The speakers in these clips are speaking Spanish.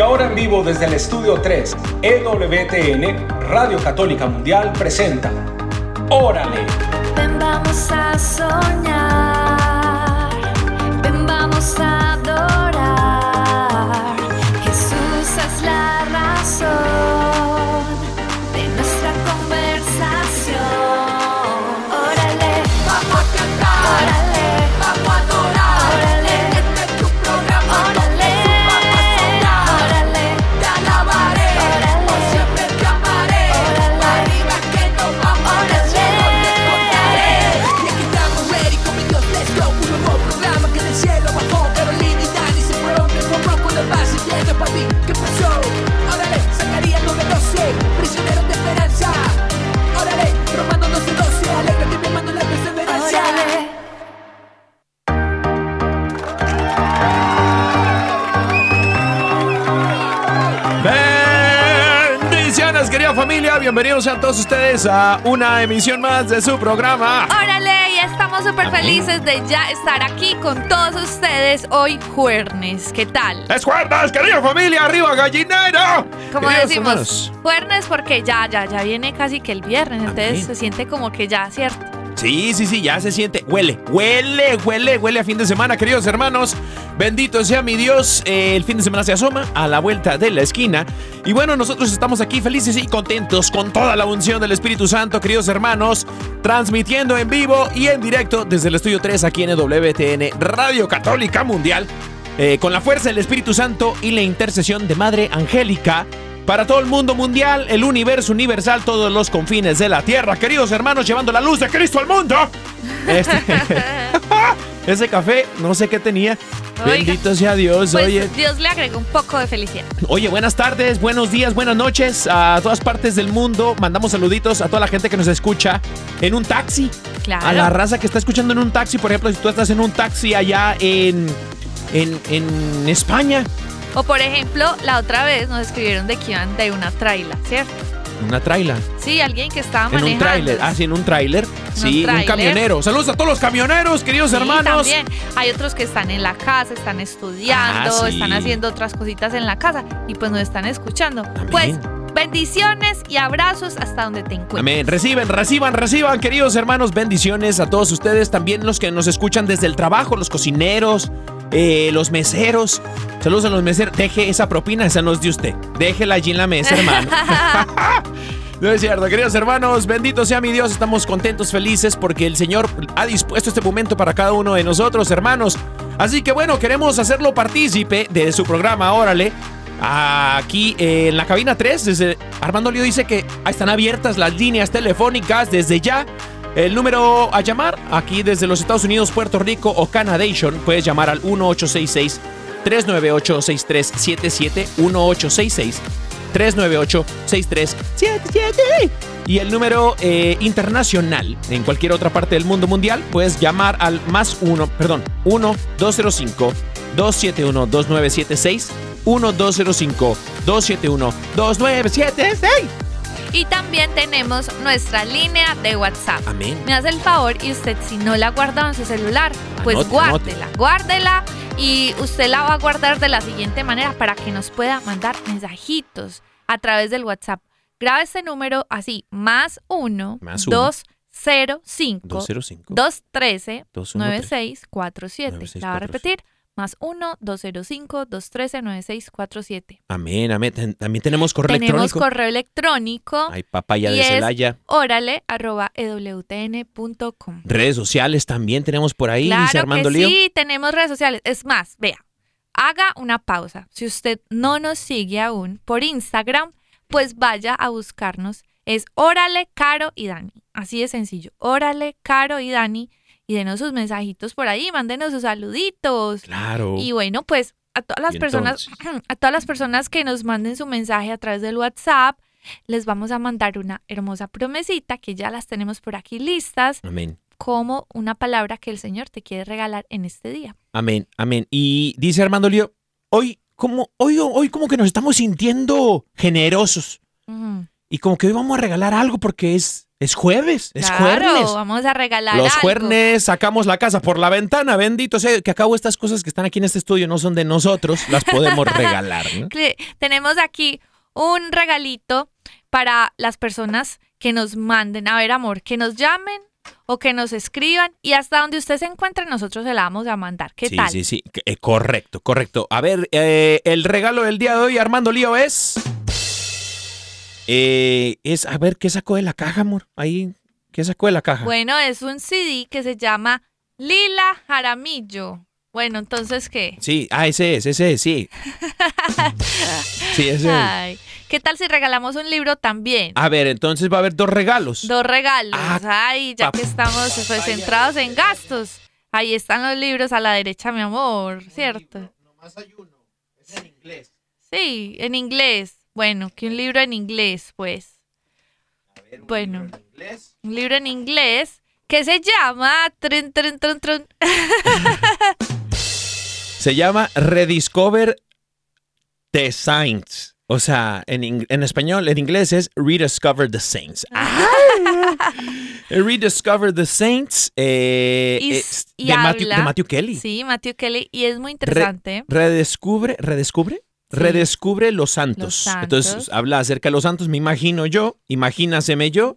Ahora en vivo desde el estudio 3, EWTN, Radio Católica Mundial presenta Órale. Ven, vamos a soñar. Ven, vamos a Bienvenidos a todos ustedes a una emisión más de su programa. Órale, y estamos súper felices de ya estar aquí con todos ustedes hoy jueves. ¿Qué tal? ¡Es jueves, querida familia! ¡Arriba, gallinero! Como Queridos decimos, hermanos. jueves porque ya, ya, ya viene casi que el viernes, entonces Amén. se siente como que ya, ¿cierto? Sí, sí, sí, ya se siente. Huele, huele, huele, huele a fin de semana, queridos hermanos. Bendito sea mi Dios. eh, el fin de semana se asoma a la vuelta de la esquina. Y bueno, nosotros estamos aquí felices y contentos con toda la unción del Espíritu Santo, queridos hermanos. Transmitiendo en vivo y en directo desde el estudio 3 aquí en WTN Radio Católica Mundial. eh, con la fuerza del Espíritu Santo y la intercesión de Madre Angélica. Para todo el mundo mundial, el universo universal, todos los confines de la tierra. Queridos hermanos, llevando la luz de Cristo al mundo. Este- ese café, no sé qué tenía. Oiga. Bendito sea Dios. Pues Oye, Dios le agregó un poco de felicidad. oye, buenas tardes, buenos días, buenas noches a todas partes del mundo. Mandamos saluditos a toda la gente que nos escucha en un taxi. Claro. A la raza que está escuchando en un taxi. Por ejemplo, si tú estás en un taxi allá en, en, en España. O por ejemplo, la otra vez nos escribieron de que iban de una traila, ¿cierto? Una traila. Sí, alguien que estaba En manejando. un tráiler. Ah, sí, en un tráiler. Sí, un camionero. Saludos a todos los camioneros, queridos Sí, hermanos. también. Hay otros que están en la casa, están estudiando, Ah, sí. están haciendo otras cositas en la casa y pues nos están escuchando. Amén. Pues bendiciones y abrazos hasta donde te encuentres. Amén. Reciben, reciban, reciban, queridos hermanos. Bendiciones a todos ustedes. También los que nos escuchan desde el trabajo, los cocineros, eh, los meseros. Saludos a los meseros. Deje esa propina, esa no es de usted. Déjela allí en la mesa, hermano. No es cierto, queridos hermanos, bendito sea mi Dios, estamos contentos, felices porque el Señor ha dispuesto este momento para cada uno de nosotros, hermanos. Así que bueno, queremos hacerlo partícipe de su programa, órale. Aquí eh, en la cabina 3, desde Armando Lío dice que están abiertas las líneas telefónicas desde ya. El número a llamar aquí desde los Estados Unidos, Puerto Rico o Canadation, puedes llamar al 1866 398 6377 1866 398-6377. Y el número eh, internacional en cualquier otra parte del mundo mundial, puedes llamar al más 1, perdón, 1-205-271-2976. 1-205-271-2976. Y también tenemos nuestra línea de WhatsApp. Amén. Me hace el favor y usted si no la ha guardado en su celular, pues Anote, guárdela, guárdela y usted la va a guardar de la siguiente manera para que nos pueda mandar mensajitos a través del WhatsApp. Grabe este número así, más uno, Más uno. 205 205 213 213 9647. La va a 9647. repetir. Más 1 205 213 9647. Amén, amén. También tenemos correo Tenemos electrónico. correo electrónico. Ay, papaya y de Celaya. Órale, arroba ewtn.com. Redes sociales también tenemos por ahí, dice Claro Armando que Lío. sí, tenemos redes sociales. Es más, vea, haga una pausa. Si usted no nos sigue aún por Instagram, pues vaya a buscarnos. Es Órale, Caro y Dani. Así de sencillo. Órale, Caro y Dani. Y denos sus mensajitos por ahí, mándenos sus saluditos. Claro. Y bueno, pues a todas las personas, a todas las personas que nos manden su mensaje a través del WhatsApp, les vamos a mandar una hermosa promesita que ya las tenemos por aquí listas Amén. como una palabra que el Señor te quiere regalar en este día. Amén, amén. Y dice Armando Lío, hoy como, hoy, hoy como que nos estamos sintiendo generosos. Y como que hoy vamos a regalar algo porque es, es jueves, es claro, jueves. vamos a regalar Los algo. jueves sacamos la casa por la ventana, bendito sea, que acabo estas cosas que están aquí en este estudio no son de nosotros, las podemos regalar. ¿no? Tenemos aquí un regalito para las personas que nos manden, a ver amor, que nos llamen o que nos escriban y hasta donde usted se encuentre nosotros se la vamos a mandar. ¿Qué sí, tal? sí, sí, que- eh, correcto, correcto. A ver, eh, el regalo del día de hoy, Armando Lío, es... eh, es, a ver, ¿qué sacó de la caja, amor? Ahí, ¿qué sacó de la caja? Bueno, es un CD que se llama Lila Jaramillo. Bueno, entonces, ¿qué? Sí, ah, ese es, ese es, sí. sí, ese es. Ay, ¿qué tal si regalamos un libro también? A ver, entonces va a haber dos regalos. Dos regalos. Ah, Ay, ya que estamos pues, centrados en gastos. Ahí están los libros a la derecha, mi amor, ¿cierto? Sí, en inglés. Bueno, que un libro en inglés, pues. Bueno, un libro en inglés que se llama... trun, trun, trun, trun. Se llama Rediscover the Saints. O sea, en, en español, en inglés es Rediscover the Saints. Rediscover the Saints eh, Y, es y de, Matthew, de Matthew Kelly. Sí, Matthew Kelly. Y es muy interesante. Redescubre, redescubre, Sí. Redescubre los santos. Los santos. Entonces habla acerca de los santos, me imagino yo, imagínaseme yo.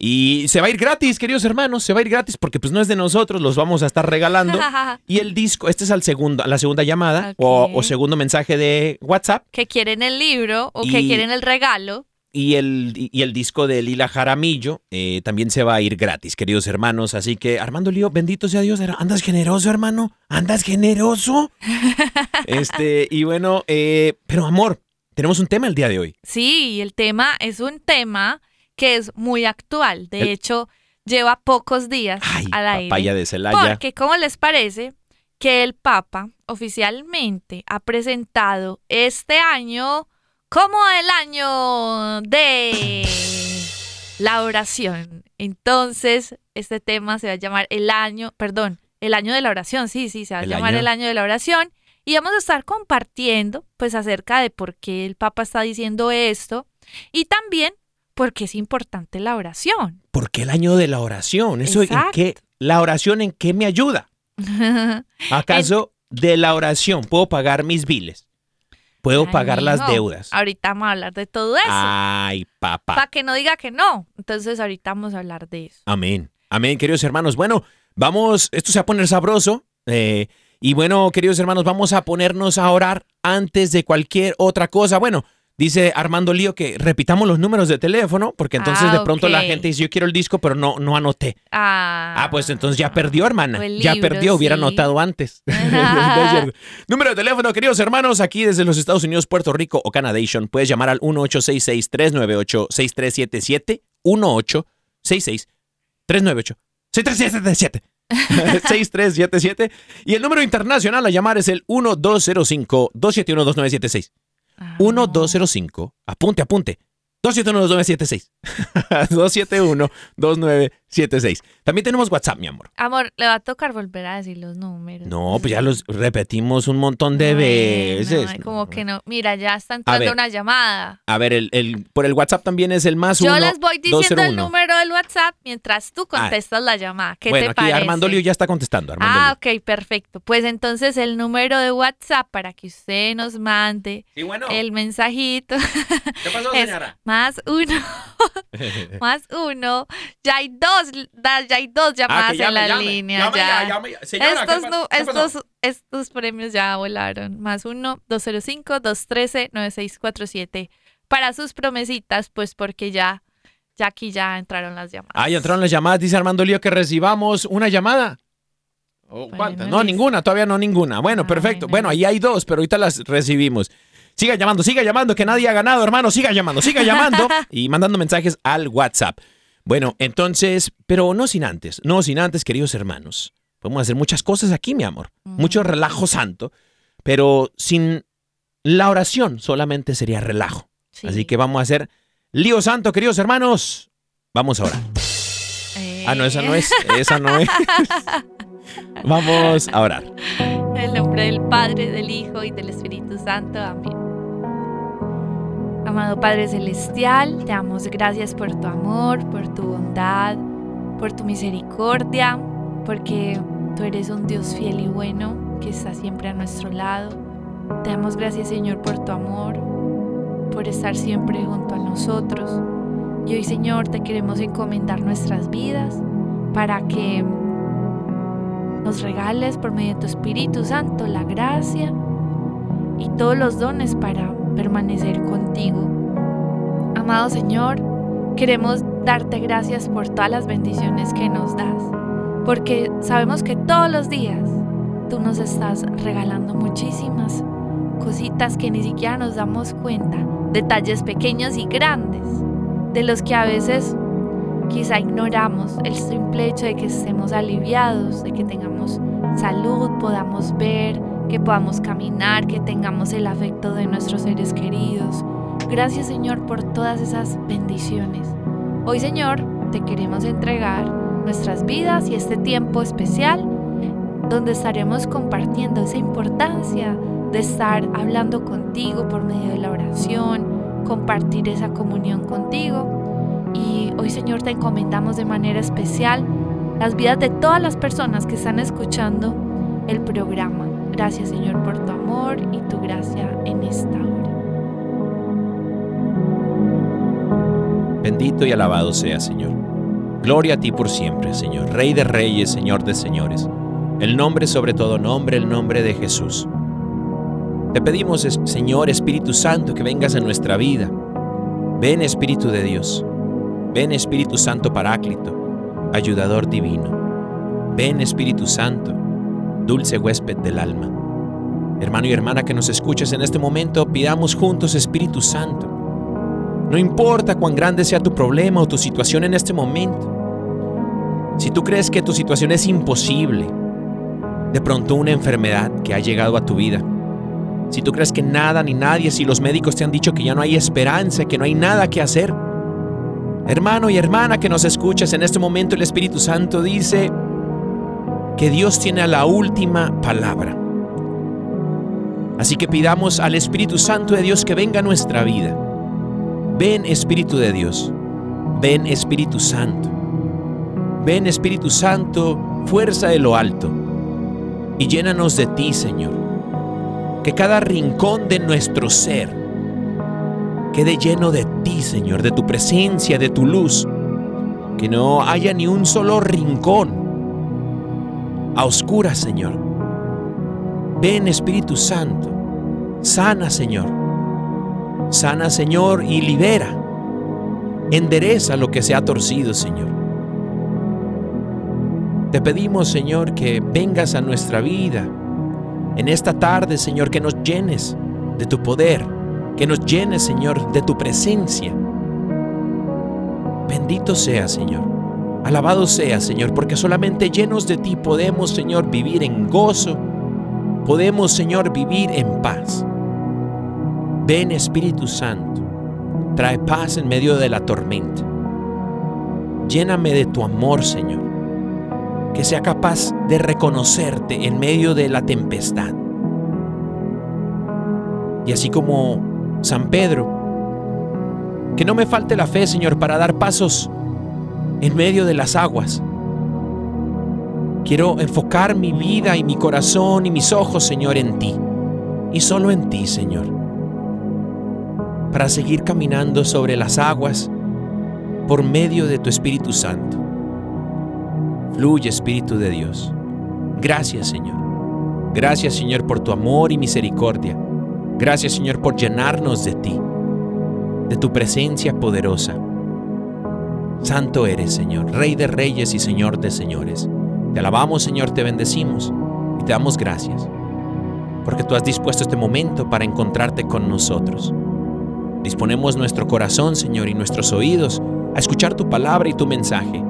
Y se va a ir gratis, queridos hermanos, se va a ir gratis porque pues no es de nosotros, los vamos a estar regalando. Y el disco, este es al segundo, la segunda llamada o, segundo mensaje de WhatsApp que quieren el libro o que quieren el regalo. Y el, y el disco de Lila Jaramillo eh, también se va a ir gratis, queridos hermanos. Así que Armando Lío, bendito sea Dios, andas generoso, hermano, andas generoso. este, y bueno, eh, pero amor, tenemos un tema el día de hoy. Sí, el tema es un tema que es muy actual. De El- hecho, lleva pocos días Ay, al aire. papaya de Celaya. Porque, ¿cómo les parece que el Papa oficialmente ha presentado este año como el año de la oración? Entonces, este tema se va a llamar el año, perdón, el año de la oración, sí, sí, se va a El llamar año- el año de la oración. Y vamos a estar compartiendo, pues, acerca de por qué el Papa está diciendo esto y también por qué es importante la oración. ¿Por qué el año de la oración? Eso en Exacto. qué, la oración en qué me ayuda? ¿Acaso de la oración puedo pagar mis biles? ¿Puedo Ay, pagar las deudas? Ahorita vamos a hablar de todo eso. Ay, papá. Para que no diga que no. Entonces ahorita vamos a hablar de eso. Amén. Amén, queridos hermanos. Bueno, vamos, esto se va a poner sabroso. eh, y bueno, queridos hermanos, vamos a ponernos a orar antes de cualquier otra cosa. Bueno, dice Armando Lío que repitamos los números de teléfono, porque entonces Ah, de pronto la gente dice, yo quiero el disco, pero no, no anoté. Ah, Ah, pues entonces ya perdió, hermana. Ya perdió, hubiera anotado antes. Número de teléfono, queridos hermanos, aquí desde los Estados Unidos, Puerto Rico o Canadation. Puedes llamar al 1866-398-6377. 1866-398-6377. 6377. Y el número internacional a llamar es el 1205-271-2976. ah. 1205, apunte, apunte. 271-2976. 271-2976. También tenemos WhatsApp, mi amor. Amor, le va a tocar volver a decir los números. No, pues ya los repetimos un montón de veces. ay, como que no. Mira, ya está ver. entrando una llamada. A ver, el, el- por el WhatsApp también es el más Yo uno, les voy diciendo el 201. número del WhatsApp mientras tú contestas la llamada. ¿Qué bueno, te aquí parece? Armando Lío ya está contestando. Armando Ah, Lío. ok, perfecto. Pues entonces el número de WhatsApp para que usted nos mande Sí, bueno. el mensajito ¿Qué pasó, es más uno, más uno. Ya hay dos, da- ya hay dos llamadas Ah, llame, en la llame, línea. llame ya. ya, llame ya. Señora, ¿qué estos, qué pasó? estos, estos premios ya volaron. Más uno, 205-213-9647. Para sus promesitas, pues porque ya, ya aquí ya entraron las llamadas. Ah, ya entraron las llamadas. Dice Armando Lío que recibamos una llamada. Oh, No, ninguna, todavía no ninguna. Bueno, Ah, perfecto. Bueno, ahí hay dos, pero ahorita las recibimos. Siga llamando, siga llamando, que nadie ha ganado, hermano. Siga llamando, siga llamando y mandando mensajes al WhatsApp. Bueno, entonces, pero no sin antes, no sin antes, queridos hermanos. Podemos hacer muchas cosas aquí, mi amor. Mucho relajo santo, pero sin la oración solamente sería relajo. Sí. Así que vamos a hacer Lío Santo, queridos hermanos. Vamos a orar. Ah, no, esa no es. Esa no es. Vamos a orar. En el nombre del Padre, del Hijo y del Espíritu Santo. Amén. Amado Padre Celestial, te damos gracias por tu amor, por tu bondad, por tu misericordia, porque tú eres un Dios fiel y bueno que está siempre a nuestro lado. Te damos gracias, Señor, por tu amor, por estar siempre junto a nosotros. Y hoy, Señor, te queremos encomendar nuestras vidas para que nos regales por medio de tu Espíritu Santo la gracia y todos los dones para permanecer contigo. Amado Señor, queremos darte gracias por todas las bendiciones que nos das, porque sabemos que todos los días tú nos estás regalando muchísimas cositas que ni siquiera nos damos cuenta, detalles pequeños y grandes, de los que a veces quizá ignoramos el simple hecho de que estemos aliviados, de que tengamos salud, podamos ver, que podamos caminar, que tengamos el afecto de nuestros seres queridos. Gracias Señor por todas esas bendiciones. Hoy Señor te queremos entregar nuestras vidas y este tiempo especial donde estaremos compartiendo esa importancia de estar hablando contigo por medio de la oración, compartir esa comunión contigo. Y hoy Señor te encomendamos de manera especial las vidas de todas las personas que están escuchando el programa. Gracias Señor por tu amor y tu gracia en esta hora. Bendito y alabado sea, Señor. Gloria a ti por siempre, Señor. Rey de reyes, Señor de señores. El nombre sobre todo nombre, el nombre de Jesús. Te pedimos, Señor Espíritu Santo, que vengas a nuestra vida. Ven Espíritu de Dios. Ven Espíritu Santo Paráclito, ayudador divino. Ven Espíritu Santo, dulce huésped del alma. Hermano y hermana que nos escuches en este momento, pidamos juntos Espíritu Santo. No importa cuán grande sea tu problema o tu situación en este momento. Si tú crees que tu situación es imposible, de pronto una enfermedad que ha llegado a tu vida, si tú crees que nada ni nadie, si los médicos te han dicho que ya no hay esperanza, que no hay nada que hacer, hermano y hermana que nos escuchas en este momento, el Espíritu Santo dice que Dios tiene la última palabra. Así que pidamos al Espíritu Santo de Dios que venga a nuestra vida. Ven Espíritu de Dios, ven Espíritu Santo, ven Espíritu Santo, fuerza de lo alto, y llénanos de ti, Señor. Que cada rincón de nuestro ser quede lleno de ti, Señor, de tu presencia, de tu luz. Que no haya ni un solo rincón a oscuras, Señor. Ven Espíritu Santo, sana, Señor. Sana, Señor, y libera. Endereza lo que se ha torcido, Señor. Te pedimos, Señor, que vengas a nuestra vida en esta tarde, Señor, que nos llenes de tu poder, que nos llenes, Señor, de tu presencia. Bendito sea, Señor. Alabado sea, Señor, porque solamente llenos de ti podemos, Señor, vivir en gozo. Podemos, Señor, vivir en paz. Ven, Espíritu Santo. Trae paz en medio de la tormenta. Lléname de tu amor, Señor que sea capaz de reconocerte en medio de la tempestad. Y así como San Pedro, que no me falte la fe, Señor, para dar pasos en medio de las aguas. Quiero enfocar mi vida y mi corazón y mis ojos, Señor, en ti. Y solo en ti, Señor. Para seguir caminando sobre las aguas por medio de tu Espíritu Santo. Fluye Espíritu de Dios. Gracias Señor. Gracias Señor por tu amor y misericordia. Gracias Señor por llenarnos de ti, de tu presencia poderosa. Santo eres Señor, Rey de reyes y Señor de señores. Te alabamos Señor, te bendecimos y te damos gracias, porque tú has dispuesto este momento para encontrarte con nosotros. Disponemos nuestro corazón Señor y nuestros oídos a escuchar tu palabra y tu mensaje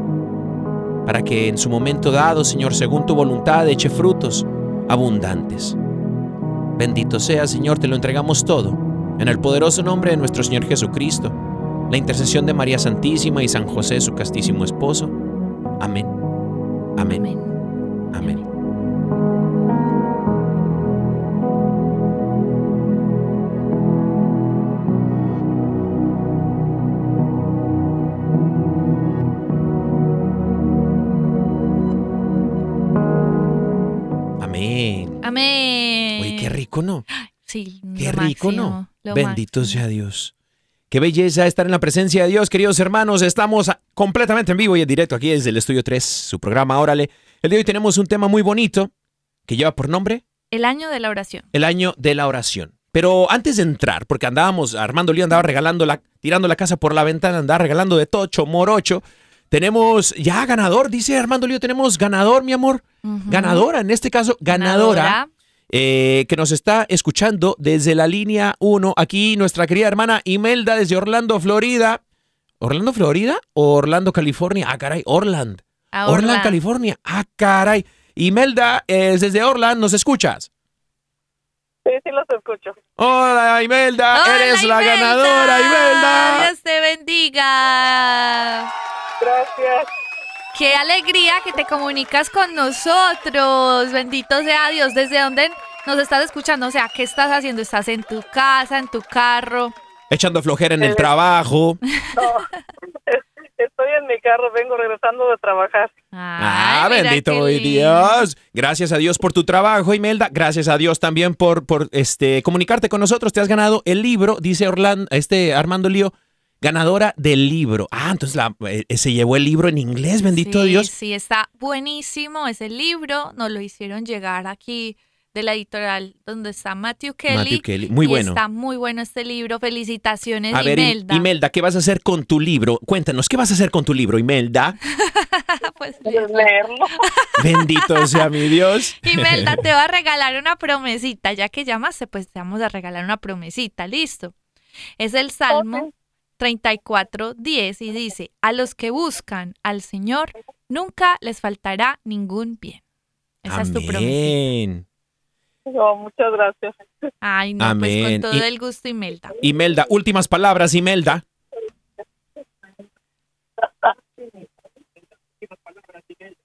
para que en su momento dado, Señor, según tu voluntad, eche frutos abundantes. Bendito sea, Señor, te lo entregamos todo, en el poderoso nombre de nuestro Señor Jesucristo, la intercesión de María Santísima y San José, su castísimo esposo. Amén. Amén. Amén. Amén. Amén. Amén. Oye, qué rico, ¿no? Sí, Qué rico, máximo, ¿no? Bendito máximo. sea Dios. Qué belleza estar en la presencia de Dios, queridos hermanos. Estamos completamente en vivo y en directo aquí desde el Estudio 3, su programa Órale. El día de hoy tenemos un tema muy bonito que lleva por nombre El año de la oración. el año de la oración. Pero antes de entrar, porque andábamos, Armando Lío andaba regalando la, tirando la casa por la ventana, andaba regalando de tocho, morocho. Tenemos ya ganador, dice Armando Lío, tenemos ganador, mi amor. Ganadora, en este caso, ganadora eh, que nos está escuchando desde la línea 1. Aquí nuestra querida hermana Imelda desde Orlando, Florida. ¿Orlando, Florida o Orlando, California? Ah, caray, Orland. Orland, Orlando. California. Ah, caray. Imelda, eh, desde Orland, ¿nos escuchas? Sí, sí los escucho. Hola, Imelda, Hola, eres la ganadora, Imelda. Dios te bendiga. Gracias. Qué alegría que te comunicas con nosotros. Bendito sea Dios. ¿Desde dónde nos estás escuchando? O sea, ¿qué estás haciendo? ¿Estás en tu casa, en tu carro? Echando flojera en el Eh. trabajo. No, estoy en mi carro, vengo regresando de trabajar. Ah, Ay, bendito. Dios. Gracias a Dios por tu trabajo, Imelda. Gracias a Dios también por, por este, comunicarte con nosotros. Te has ganado el libro, dice Orlando, este Armando Lío, ganadora del libro. Ah, entonces la- eh, se llevó el libro en inglés, bendito sí, Dios. Sí, está buenísimo ese libro. Nos lo hicieron llegar aquí de la editorial donde está Matthew Kelly. Matthew Kelly, muy y bueno. Está muy bueno este libro. Felicitaciones, A ver, Im- Imelda. Imelda, ¿qué vas a hacer con tu libro? Cuéntanos, ¿qué vas a hacer con tu libro, Imelda? Pues, Leerlo. Bendito sea mi Dios. Imelda, te va a regalar una promesita. Ya que llamaste, pues te vamos a regalar una promesita. Listo. Es el Salmo 34, 10 y dice, a los que buscan al Señor, nunca les faltará ningún bien. Esa es tu promesita. Amén. No, muchas gracias. Ay, no, Amén. pues con todo Y- el gusto, Imelda. Imelda, últimas palabras, Imelda.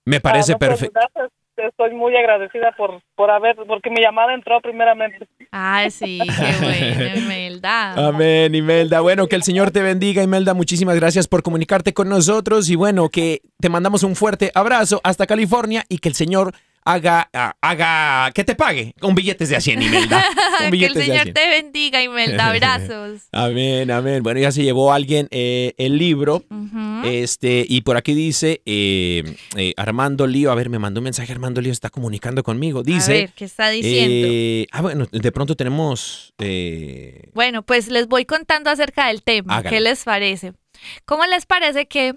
Me parece Ah, no, pues, perfecto. gracias. Estoy muy agradecida por, por haber, porque mi llamada entró primeramente. Ay, sí, qué bueno, Imelda. Amén, Imelda. Bueno, que el Señor te bendiga, Imelda. Muchísimas gracias por comunicarte con nosotros y bueno, que te mandamos un fuerte abrazo hasta California y que el Señor haga, ah, haga, que te pague con billetes de a 100, Imelda. Que el a Señor 100. te bendiga, Imelda. Abrazos. Amén, amén. Bueno, ya se llevó alguien eh, el libro. Este, y por aquí dice eh, eh, Armando Lío, a ver, me mandó un mensaje, Armando Lío está comunicando conmigo. a Dice, ver, ¿qué está diciendo? ah, bueno, de pronto tenemos, Bueno, pues les voy contando acerca del tema. ¿Qué les parece? ¿Cómo les parece que,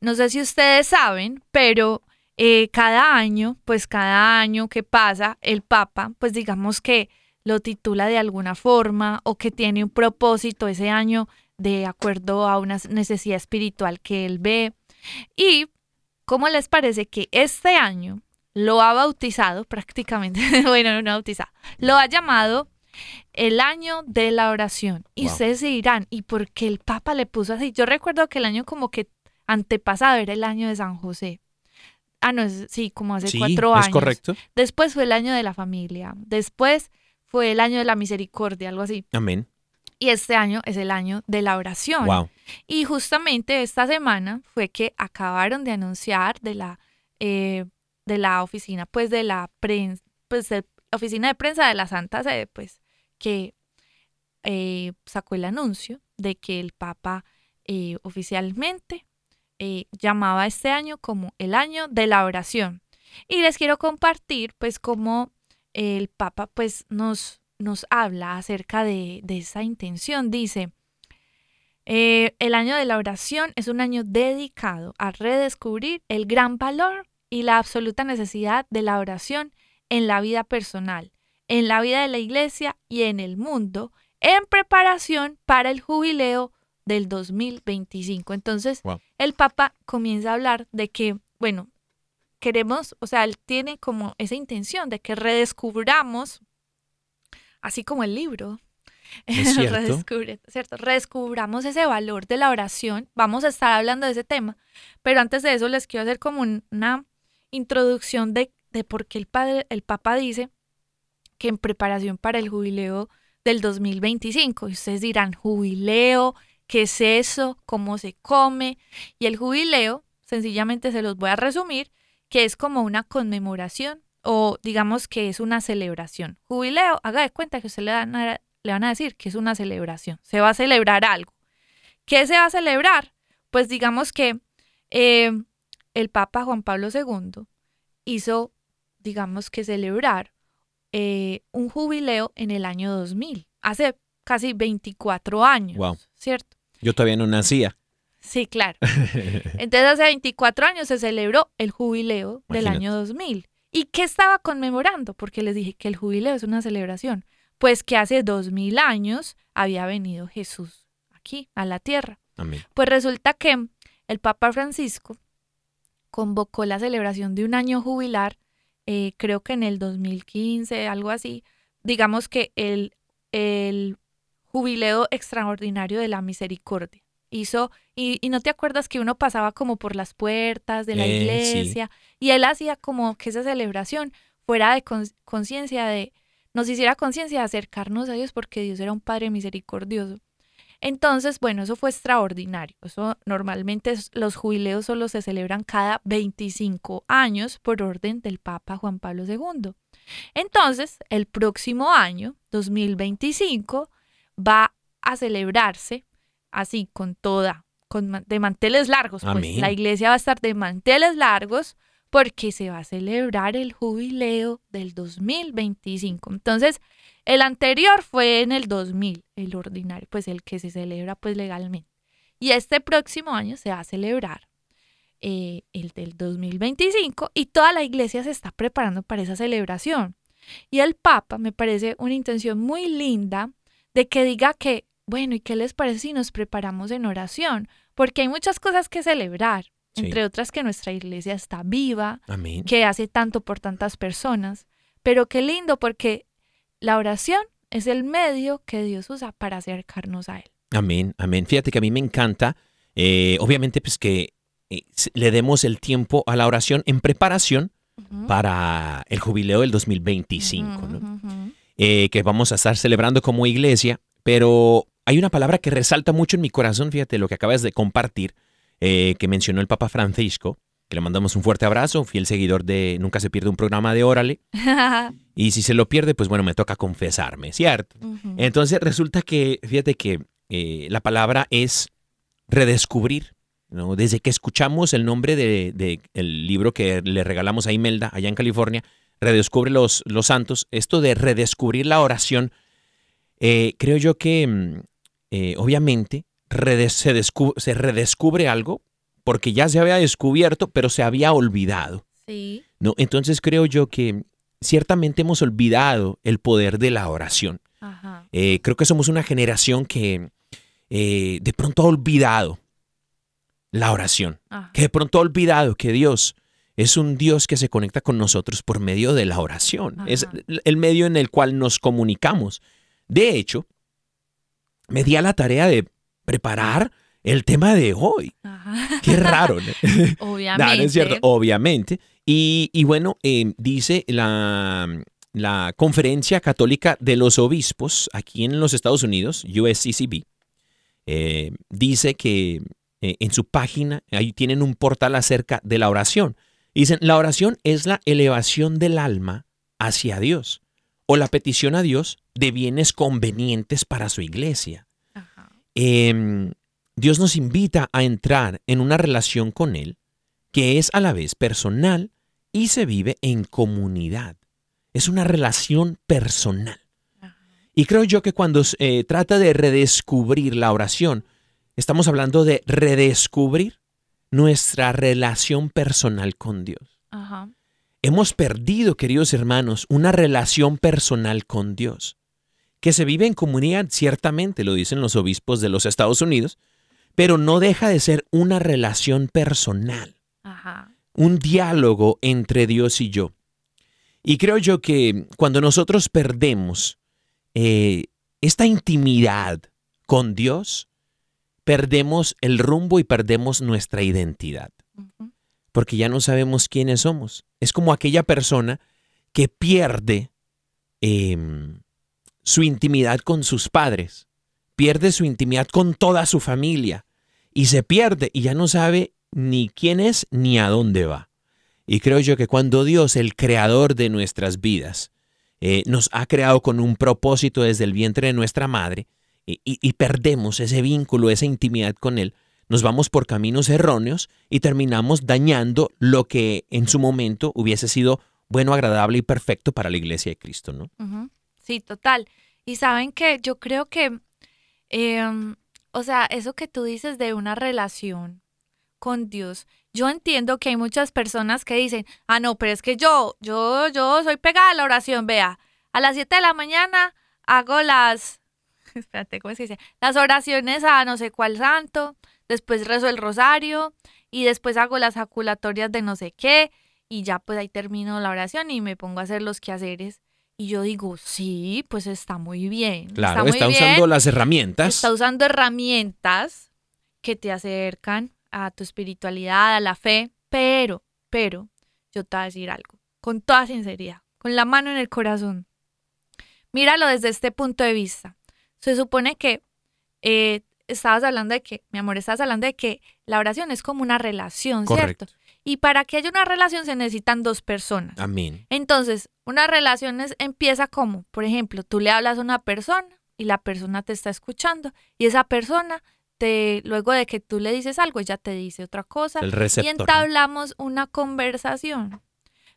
no sé si ustedes saben, pero eh, cada año, pues cada año que pasa, el Papa, pues digamos que lo titula de alguna forma o que tiene un propósito ese año de acuerdo a una necesidad espiritual que él ve. Y, ¿cómo les parece que este año lo ha bautizado prácticamente, bueno, no bautizado, lo ha llamado el año de la oración. Y Wow. ustedes se dirán, ¿y por qué el Papa le puso así? Yo recuerdo que el año como que antepasado era el año de San José. Ah, no, es- sí, como hace sí, cuatro es años. correcto. Después fue el año de la familia. Después fue el año de la misericordia, algo así. Amén. Y este año es el año de la oración. Wow. Y justamente esta semana fue que acabaron de anunciar de la, eh, de la oficina, pues de la prensa, pues de oficina de prensa de la Santa Sede, pues que eh, sacó el anuncio de que el Papa eh, oficialmente eh, llamaba este año como el año de la oración. Y les quiero compartir pues cómo el Papa pues nos, nos habla acerca de, de esa intención. Dice, eh, el año de la oración es un año dedicado a redescubrir el gran valor y la absoluta necesidad de la oración en la vida personal, en la vida de la iglesia y en el mundo, en preparación para el jubileo del 2025. Entonces, Wow. el Papa comienza a hablar de que, bueno, queremos, o sea, él tiene como esa intención de que redescubramos, así como el libro, Es cierto. Redescubriendo, ¿cierto? Redescubramos ese valor de la oración. Vamos a estar hablando de ese tema. Pero antes de eso les quiero hacer como un- una introducción de, de por qué el, padre, el Papa dice que en preparación para el jubileo del 2025. Y ustedes dirán, jubileo, ¿qué es eso? ¿Cómo se come? Y el jubileo, sencillamente se los voy a resumir, que es como una conmemoración o digamos que es una celebración. Jubileo, haga de cuenta que usted le van a, le van a decir que es una celebración. Se va a celebrar algo. ¿Qué se va a celebrar? Pues digamos que eh, el Papa Juan Pablo II hizo, digamos que celebrar eh, un jubileo en el año 2000, hace casi 24 años, Wow. ¿cierto? Yo todavía no nacía. Sí, claro. Entonces hace 24 años se celebró el jubileo del año 2000. ¿Y qué estaba conmemorando? Porque les dije que el jubileo es una celebración. Pues que hace 2000 años había venido Jesús aquí, a la tierra. Amén. Pues resulta que el Papa Francisco convocó la celebración de un año jubilar, eh, creo que en el 2015, algo así. Digamos que el, el jubileo extraordinario de la misericordia. Hizo, y, y no te acuerdas que uno pasaba como por las puertas de la Eh, sí. iglesia y él hacía como que esa celebración fuera de con- conciencia de, nos hiciera conciencia de acercarnos a Dios porque Dios era un Padre misericordioso. Entonces, bueno, eso fue extraordinario. Eso normalmente los jubileos solo se celebran cada 25 años por orden del Papa Juan Pablo II. Entonces, el próximo año, 2025, va a celebrarse así con toda, con de manteles largos. Pues Amén. la iglesia va a estar de manteles largos porque se va a celebrar el jubileo del 2025. Entonces, el anterior fue en el 2000, el ordinario, pues el que se celebra pues legalmente. Y este próximo año se va a celebrar eh, el del 2025 y toda la iglesia se está preparando para esa celebración. Y el Papa me parece una intención muy linda de que diga que, bueno, ¿y qué les parece si nos preparamos en oración? Porque hay muchas cosas que celebrar, Sí. entre otras que nuestra iglesia está viva, Amén. que hace tanto por tantas personas. Pero qué lindo porque la oración es el medio que Dios usa para acercarnos a Él. Amén, amén. Fíjate que a mí me encanta, eh, obviamente, pues que eh, le demos el tiempo a la oración en preparación para el jubileo del 2025, ¿no? Eh, que vamos a estar celebrando como iglesia, pero hay una palabra que resalta mucho en mi corazón, fíjate lo que acabas de compartir, eh, que mencionó el Papa Francisco, que le mandamos un fuerte abrazo, fiel seguidor de Nunca se pierde un programa de Órale, y si se lo pierde, pues bueno, me toca confesarme, ¿cierto? Ujú. Entonces resulta que, fíjate que eh, la palabra es redescubrir. ¿no? Desde que escuchamos el nombre del de, el libro que le regalamos a Imelda allá en California, Redescubre los, los Santos, esto de redescubrir la oración, eh, creo yo que mm, eh, obviamente redes- se, descu- se redescubre algo porque ya se había descubierto, pero se había olvidado. Sí. ¿no? Entonces creo yo que ciertamente hemos olvidado el poder de la oración. Ajá. Eh, creo que somos una generación que de pronto ha olvidado la oración, Ajá. que de pronto ha olvidado que Dios es un Dios que se conecta con nosotros por medio de la oración. Es el medio en el cual nos comunicamos. De hecho, me di a la tarea de preparar el tema de hoy. Ajá. Qué raro, ¿no? Obviamente. No, no es cierto, obviamente. Y, y bueno, eh, dice la, la Conferencia Católica de los Obispos aquí en los Estados Unidos, USCCB, eh, dice que eh, en su página ahí tienen un portal acerca de la oración. Dicen, la oración es la elevación del alma hacia Dios o la petición a Dios de bienes convenientes para su iglesia. Ajá. Em, Dios nos invita a entrar en una relación con Él que es a la vez personal y se vive en comunidad. Es una relación personal. Ajá. Y creo yo que cuando se trata de redescubrir la oración, estamos hablando de redescubrir nuestra relación personal con Dios. Ajá. Hemos perdido, queridos hermanos, una relación personal con Dios, que se vive en comunidad, ciertamente, lo dicen los obispos de los Estados Unidos, pero no deja de ser una relación personal, Ajá. un diálogo entre Dios y yo. Y creo yo que cuando nosotros perdemos eh, esta intimidad con Dios, perdemos el rumbo y perdemos nuestra identidad, porque ya no sabemos quiénes somos. Es como aquella persona que pierde em, su intimidad con sus padres, pierde su intimidad con toda su familia y se pierde y ya no sabe ni quién es ni a dónde va. Y creo yo que cuando Dios, el creador de nuestras vidas, eh, nos ha creado con un propósito desde el vientre de nuestra madre y, y- perdemos ese vínculo, esa intimidad con Él, nos vamos por caminos erróneos y terminamos dañando lo que en su momento hubiese sido bueno, agradable y perfecto para la iglesia de Cristo, ¿no? Sí, total. Y saben que yo creo que, em, o sea, eso que tú dices de una relación con Dios, yo entiendo que hay muchas personas que dicen, ah, no, pero es que yo, yo, yo soy pegada a la oración, vea, a las 7 de la mañana hago las, espérate, ¿cómo se dice? Las oraciones a no sé cuál santo, después rezo el rosario y después hago las jaculatorias de no sé qué y ya pues ahí termino la oración y me pongo a hacer los quehaceres. Y yo digo, sí, pues está muy bien. Claro, muy está, bien, usando las herramientas. Está usando herramientas que te acercan a tu espiritualidad, a la fe, pero, pero, yo te voy a decir algo, con toda sinceridad, con la mano en el corazón. Míralo desde este punto de vista. Se supone que eh, estabas hablando de que, mi amor, estabas hablando de que la oración es como una relación, Correcto. ¿cierto? Y para que haya una relación se necesitan dos personas. Amén. Entonces, una relación es- empieza como, por ejemplo, tú le hablas a una persona y la persona te está escuchando y esa persona te luego de que tú le dices algo, ella te dice otra cosa El y receptor. ¿no? entablamos una conversación.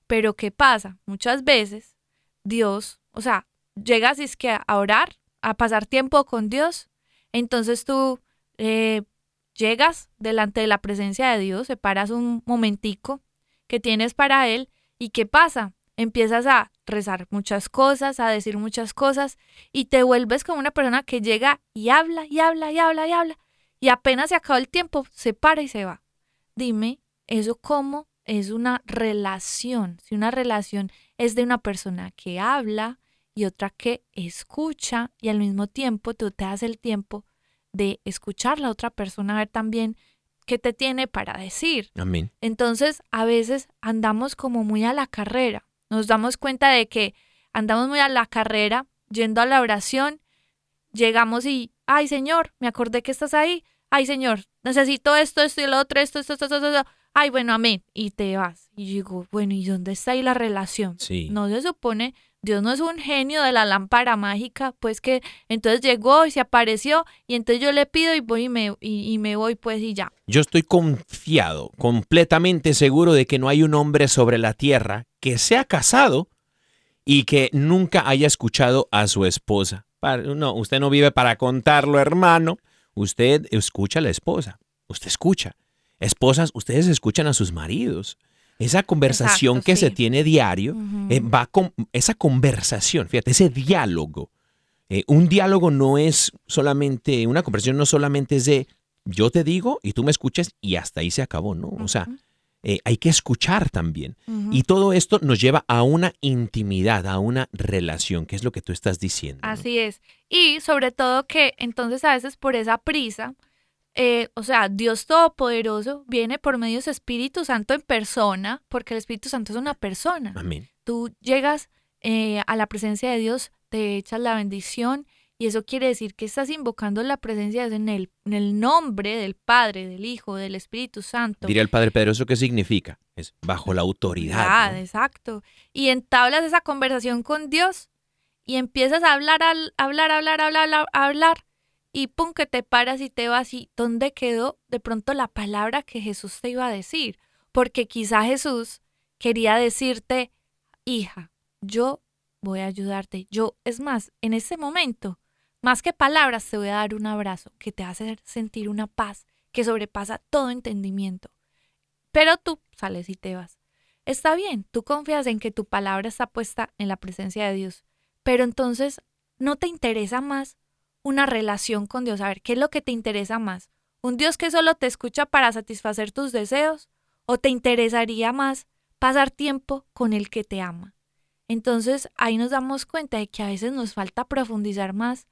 Pero ¿qué pasa? Muchas veces Dios, o sea, llegas es que a orar, a pasar tiempo con Dios, entonces tú eh, llegas delante de la presencia de Dios, separas un momentico que tienes para Él y ¿qué pasa? Empiezas a rezar muchas cosas, a decir muchas cosas y te vuelves como una persona que llega y habla y habla y habla y habla y apenas se acabó el tiempo, se para y se va. Dime, ¿eso cómo es una relación? Si una relación es de una persona que habla y otra que escucha y al mismo tiempo tú te das el tiempo de escuchar a la otra persona, a ver también qué te tiene para decir. Amén. Entonces, a veces andamos como muy a la carrera. Nos damos cuenta de que andamos muy a la carrera, yendo a la oración, llegamos y, ay Señor, me acordé que estás ahí. Ay Señor, necesito esto, esto y lo otro, esto, esto, esto, esto, esto. Ay, bueno, amén. Y te vas. Y digo, bueno, ¿y dónde está ahí la relación? Sí. No se supone, Dios no es un genio de la lámpara mágica, pues que entonces llegó y se apareció y entonces yo le pido y voy y me, y, y me voy pues y ya. Yo estoy confiado, completamente seguro de que no hay un hombre sobre la tierra que sea casado y que nunca haya escuchado a su esposa. No, usted no vive para contarlo, hermano. Usted escucha a la esposa. Usted escucha. Esposas, ustedes escuchan a sus maridos. Esa conversación Exacto, que sí. se tiene diario, eh, va con esa conversación, fíjate, ese diálogo. Eh, un diálogo no es solamente, una conversación no solamente es de yo te digo y tú me escuchas y hasta ahí se acabó, ¿no? O sea, eh, hay que escuchar también. Y todo esto nos lleva a una intimidad, a una relación, que es lo que tú estás diciendo. ¿no? Así es. Y sobre todo que entonces a veces por esa prisa, eh, o sea, Dios Todopoderoso viene por medio de su Espíritu Santo en persona, porque el Espíritu Santo es una persona. Amén. Tú llegas eh, a la presencia de Dios, te echas la bendición y eso quiere decir que estás invocando la presencia de Dios en el, en el nombre del Padre, del Hijo, del Espíritu Santo. Diría el Padre Pedro, ¿eso qué significa? Es bajo la autoridad. Ah, ¿no? exacto. Y entablas esa conversación con Dios y empiezas a hablar, al, hablar, hablar, hablar, hablar, hablar y pum, que te paras y te vas y ¿dónde quedó de pronto la palabra que Jesús te iba a decir? Porque quizá Jesús quería decirte, hija, yo voy a ayudarte. Yo, es más, en este momento, más que palabras, te voy a dar un abrazo que te hacer sentir una paz que sobrepasa todo entendimiento. Pero tú sales y te vas. Está bien, tú confías en que tu palabra está puesta en la presencia de Dios, pero entonces no te interesa más una relación con Dios. A ver, ¿qué es lo que te interesa más? ¿Un Dios que solo te escucha para satisfacer tus deseos? ¿O te interesaría más pasar tiempo con el que te ama? Entonces ahí nos damos cuenta de que a veces nos falta profundizar más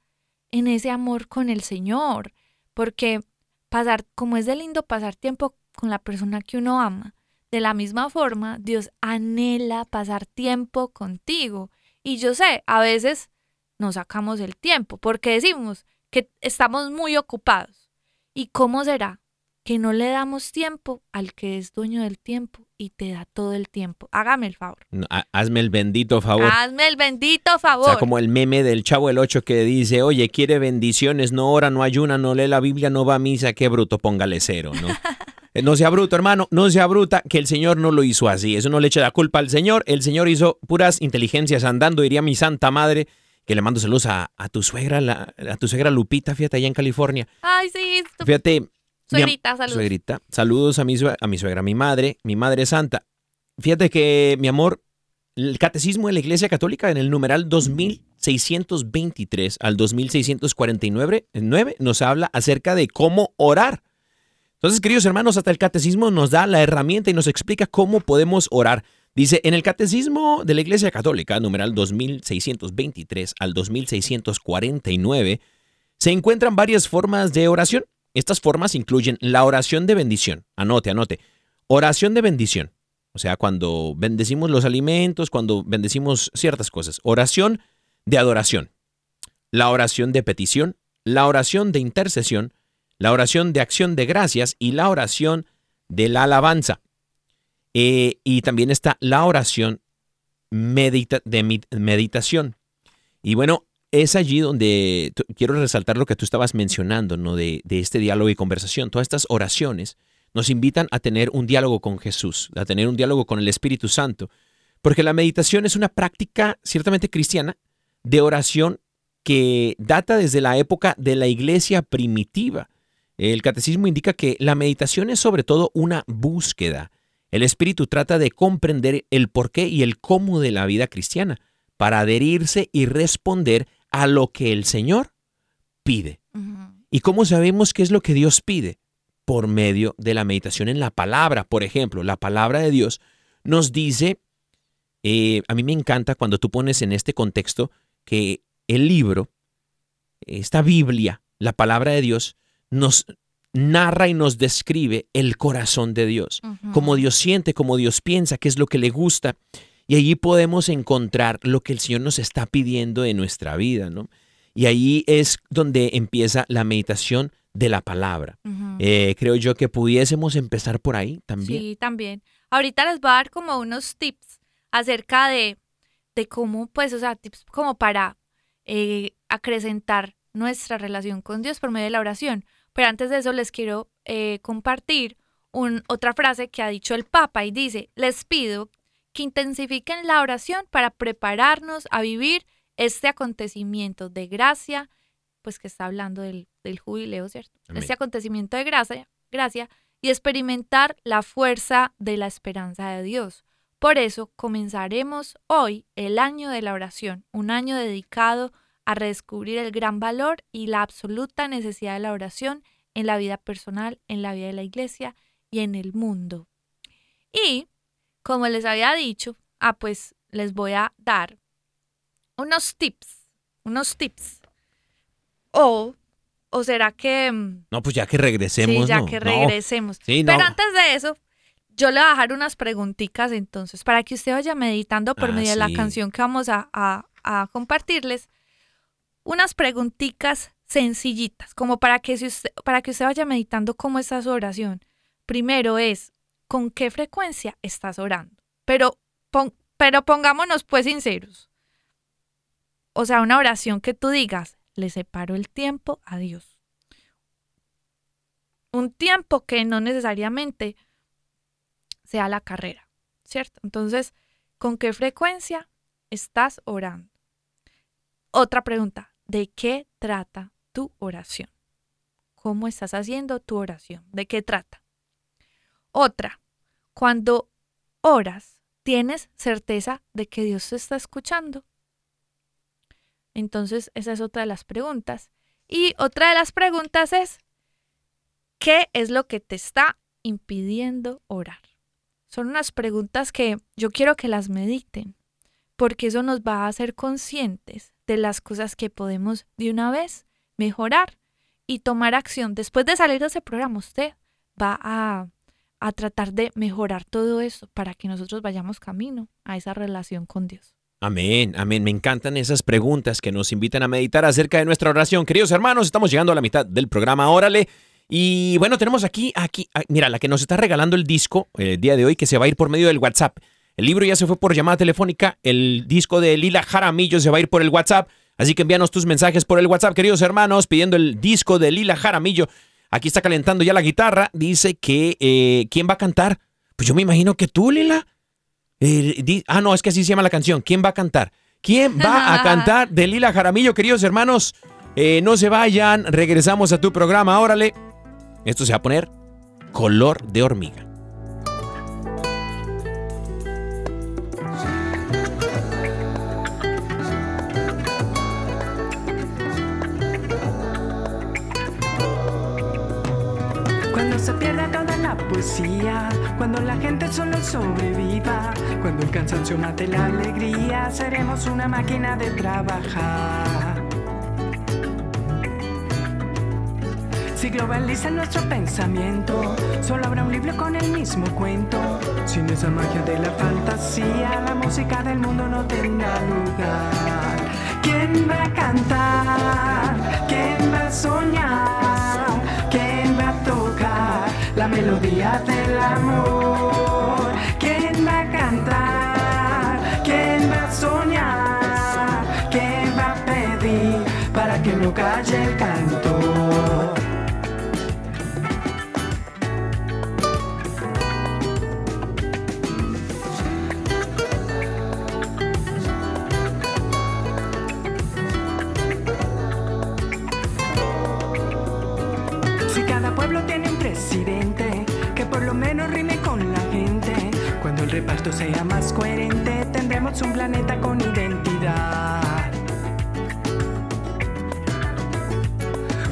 en ese amor con el Señor, porque pasar, como es de lindo pasar tiempo con la persona que uno ama, de la misma forma, Dios anhela pasar tiempo contigo. Y yo sé, a veces nos sacamos el tiempo porque decimos que estamos muy ocupados. ¿Y cómo será que no le damos tiempo al que es dueño del tiempo y te da todo el tiempo? Hágame el favor. No, ha- hazme el bendito favor. Hazme el bendito favor. O sea, como el meme del Chavo el 8 que dice, oye, quiere bendiciones, no ora, no ayuna, no lee la Biblia, no va a misa, qué bruto, póngale cero, ¿no? Eh, No sea bruto, hermano, no sea bruta, que el Señor no lo hizo así. Eso no le eche la culpa al Señor. El Señor hizo puras inteligencias andando, diría mi santa madre, que le mando saludos a, a tu suegra, la- a tu suegra Lupita, fíjate, allá en California. Ay, sí, tu Fíjate. mi suegrita, saludos. Suegrita, saludos a mi, a mi suegra, mi madre, mi madre santa. Fíjate que, mi amor, el catecismo de la Iglesia Católica en el numeral 2623 al 2649 nueve, nos habla acerca de cómo orar. Entonces, queridos hermanos, hasta el catecismo nos da la herramienta y nos explica cómo podemos orar. Dice, en el catecismo de la Iglesia Católica, numeral 2623 al 2649, se encuentran varias formas de oración. Estas formas incluyen la oración de bendición. Anote, anote. Oración de bendición. O sea, cuando bendecimos los alimentos, cuando bendecimos ciertas cosas. Oración de adoración. La oración de petición. La oración de intercesión. La oración de acción de gracias y la oración de la alabanza. Eh, y también está la oración medita- de meditación. Y bueno, es allí donde quiero resaltar lo que tú estabas mencionando, ¿no? De, de este diálogo y conversación. Todas estas oraciones nos invitan a tener un diálogo con Jesús, a tener un diálogo con el Espíritu Santo, porque la meditación es una práctica ciertamente cristiana de oración que data desde la época de la iglesia primitiva. El catecismo indica que la meditación es sobre todo una búsqueda. El Espíritu trata de comprender el porqué y el cómo de la vida cristiana para adherirse y responder a lo que el Señor pide. ¿Y cómo sabemos qué es lo que Dios pide? Por medio de la meditación en la palabra. Por ejemplo, la palabra de Dios nos dice, eh, a mí me encanta cuando tú pones en este contexto que el libro, esta Biblia, la palabra de Dios, nos narra y nos describe el corazón de Dios, cómo Dios siente, cómo Dios piensa, qué es lo que le gusta. Y allí podemos encontrar lo que el Señor nos está pidiendo de nuestra vida, ¿no? Y ahí es donde empieza la meditación de la palabra. Eh, creo yo que pudiésemos empezar por ahí también. Sí, también. Ahorita les voy a dar como unos tips acerca de, de cómo, pues, o sea, tips como para eh, acrecentar nuestra relación con Dios por medio de la oración. Pero antes de eso les quiero eh, compartir un- otra frase que ha dicho el Papa y dice, les pido que intensifiquen la oración para prepararnos a vivir este acontecimiento de gracia, pues que está hablando del, del jubileo, ¿cierto? Amén. Este acontecimiento de gracia, gracia y experimentar la fuerza de la esperanza de Dios. Por eso comenzaremos hoy el año de la oración, un año dedicado a redescubrir el gran valor y la absoluta necesidad de la oración en la vida personal, en la vida de la iglesia y en el mundo. Y, como les había dicho, ah, pues les voy a dar unos tips, unos tips. O, o será que... mm, No, pues ya que regresemos. Sí, ya ¿no? que No. regresemos. No. Pero antes de eso, yo le voy a dejar unas preguntitas entonces, para que usted vaya meditando por Ah, medio de la canción que vamos a, a- a compartirles. Unas preguntitas sencillitas, como para que, si usted, para que usted vaya meditando cómo está su oración. Primero es, ¿con qué frecuencia estás orando? Pero, pero pongámonos pues sinceros. O sea, una oración que tú digas, le separo el tiempo a Dios un tiempo que no necesariamente sea la carrera, ¿cierto? Entonces, ¿con qué frecuencia estás orando? Otra pregunta, ¿de qué trata tu oración? ¿Cómo estás haciendo tu oración? ¿De qué trata? Otra, cuando oras, ¿tienes certeza de que Dios te está escuchando? Entonces, esa es otra de las preguntas. Y otra de las preguntas es, ¿Qué es lo que te está impidiendo orar? Son unas preguntas que yo quiero que las mediten, porque eso nos va a hacer conscientes de las cosas que podemos de una vez mejorar y tomar acción. Después de salir de ese programa, usted va a, a tratar de mejorar todo eso para que nosotros vayamos camino a esa relación con Dios. Amén, amén. Me encantan esas preguntas que nos invitan a meditar acerca de nuestra oración. Queridos hermanos, estamos llegando a la mitad del programa. Órale. Y bueno, tenemos aquí, aquí, mira, la que nos está regalando el disco eh, el día de hoy, que se va a ir por medio del WhatsApp. El libro ya se fue por llamada telefónica, el disco de Lila Jaramillo se va a ir por el WhatsApp. Así que envíanos tus mensajes por el WhatsApp, queridos hermanos, pidiendo el disco de Lila Jaramillo. Aquí está calentando ya la guitarra. Dice que, eh, ¿quién va a cantar? Pues yo me imagino que tú, Lila. Eh, di- ah, no, es que así se llama la canción. ¿Quién va a cantar? ¿Quién va a cantar de Lila Jaramillo, queridos hermanos? Eh, no se vayan, regresamos a tu programa, órale. Esto se va a poner color de hormiga. Pierda toda la poesía, cuando la gente solo sobreviva, cuando el cansancio mate la alegría, seremos una máquina de trabajar. Si globalizan nuestro pensamiento, solo habrá un libro con el mismo cuento. Sin esa magia de la fantasía, la música del mundo no tendrá lugar. ¿Quién va a cantar? ¿Quién del amor? ¿Quién va a cantar? ¿Quién va a soñar? ¿Quién va a pedir para que no calle el canto? Sea más coherente, tendremos un planeta con identidad.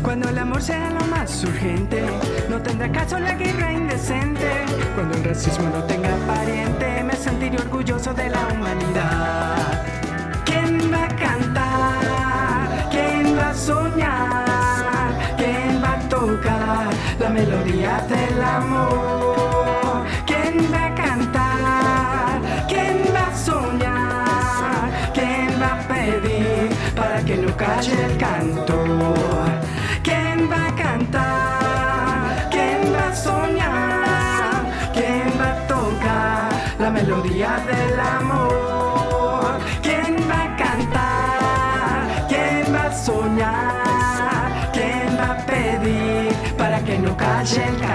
Cuando el amor sea lo más urgente, no tendrá caso la guerra indecente. Cuando el racismo no tenga pariente, me sentiré orgulloso de la humanidad. ¿Quién va a cantar? ¿Quién va a soñar? ¿Quién va a tocar la melodía del amor? Que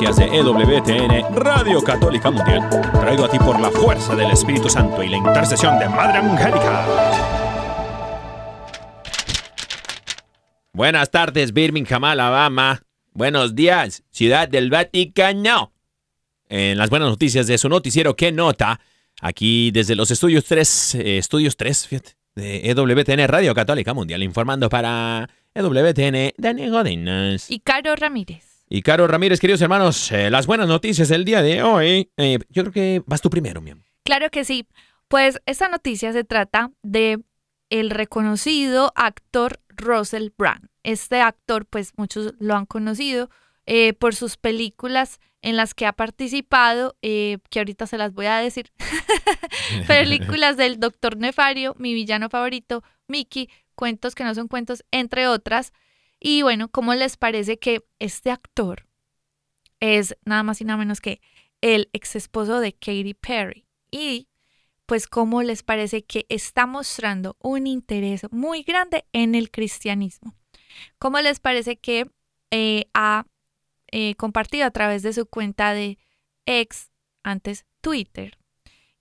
noticias de EWTN, Radio Católica Mundial. Traído a ti por la fuerza del Espíritu Santo y la intercesión de Madre Angélica. Buenas tardes, Birmingham, Alabama. Buenos días, Ciudad del Vaticano. En las buenas noticias de su noticiero, ¿qué nota? Aquí desde los estudios 3, eh, estudios 3, fíjate, de EWTN Radio Católica Mundial, informando para EWTN Dani Godínez. Y Caro Ramírez. Y Caro Ramírez, queridos hermanos, eh, las buenas noticias del día de hoy. Eh, yo creo que vas tú primero, mi amor. Claro que sí. Pues esta noticia se trata de el reconocido actor Russell Brand. Este actor, pues muchos lo han conocido eh, por sus películas en las que ha participado, eh, que ahorita se las voy a decir. películas del Doctor Nefario, mi villano favorito, Mickey, cuentos que no son cuentos, entre otras. Y bueno, ¿cómo les parece que este actor es nada más y nada menos que el ex esposo de Katy Perry? Y pues cómo les parece que está mostrando un interés muy grande en el cristianismo. ¿Cómo les parece que eh, ha eh, compartido a través de su cuenta de ex, antes Twitter,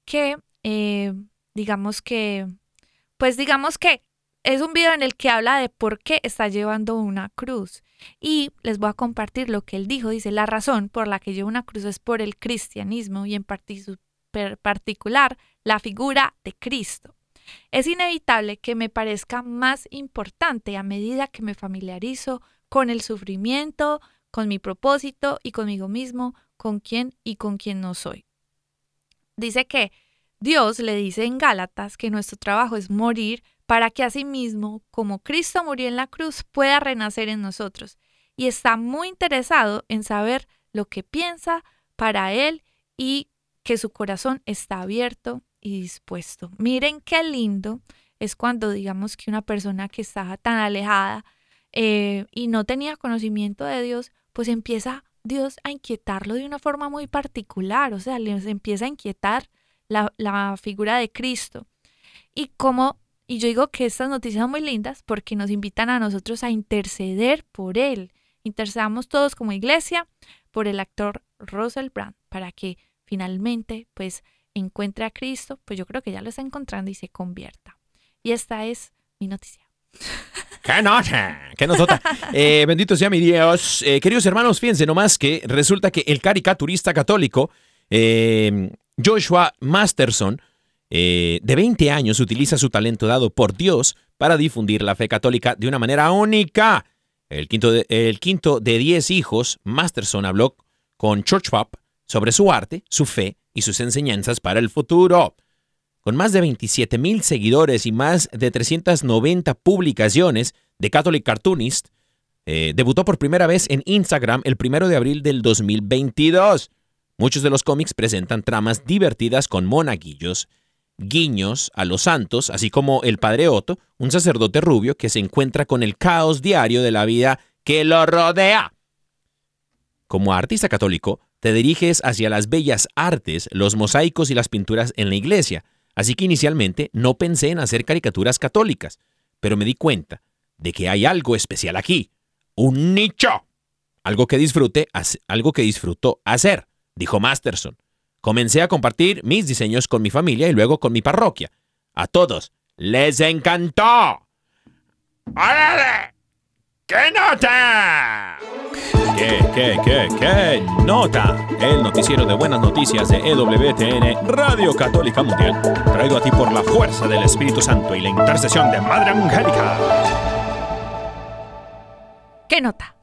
que eh, digamos que, pues digamos que es un video en el que habla de por qué está llevando una cruz. Y les voy a compartir lo que él dijo. Dice, la razón por la que llevo una cruz es por el cristianismo y en particular la figura de Cristo. Es inevitable que me parezca más importante a medida que me familiarizo con el sufrimiento, con mi propósito y conmigo mismo, con quién y con quién no soy. Dice que Dios le dice en Gálatas que nuestro trabajo es morir para que asimismo, como Cristo murió en la cruz, pueda renacer en nosotros. Y está muy interesado en saber lo que piensa para Él y que su corazón está abierto y dispuesto. Miren qué lindo es cuando digamos que una persona que está tan alejada eh, y no tenía conocimiento de Dios, pues empieza Dios a inquietarlo de una forma muy particular, o sea, les empieza a inquietar la, la figura de Cristo. Y como y yo digo que estas noticias son muy lindas porque nos invitan a nosotros a interceder por él. Intercedamos todos como iglesia por el actor Russell Brand para que finalmente pues encuentre a Cristo, pues yo creo que ya lo está encontrando y se convierta. Y esta es mi noticia. ¡Qué nota! ¡Qué notota! Eh, bendito sea mi Dios. Eh, queridos hermanos, fíjense nomás que resulta que el caricaturista católico eh, Joshua Masterson eh, de 20 años utiliza su talento dado por Dios para difundir la fe católica de una manera única. El quinto de, el quinto de 10 hijos, Masterson habló con Church Pop sobre su arte, su fe y sus enseñanzas para el futuro. Con más de 27 mil seguidores y más de 390 publicaciones de Catholic Cartoonist, eh, debutó por primera vez en Instagram el primero de abril del 2022. Muchos de los cómics presentan tramas divertidas con monaguillos guiños a los santos, así como el padre Otto, un sacerdote rubio que se encuentra con el caos diario de la vida que lo rodea. Como artista católico, te diriges hacia las bellas artes, los mosaicos y las pinturas en la iglesia, así que inicialmente no pensé en hacer caricaturas católicas, pero me di cuenta de que hay algo especial aquí, un nicho, algo que disfrute, algo que disfruto hacer, dijo Masterson. Comencé a compartir mis diseños con mi familia y luego con mi parroquia. A todos les encantó. ¡Órale! ¡Qué nota! ¿Qué, qué, qué, qué nota? El noticiero de buenas noticias de EWTN, Radio Católica Mundial, traído a ti por la fuerza del Espíritu Santo y la intercesión de Madre Angélica. ¿Qué nota?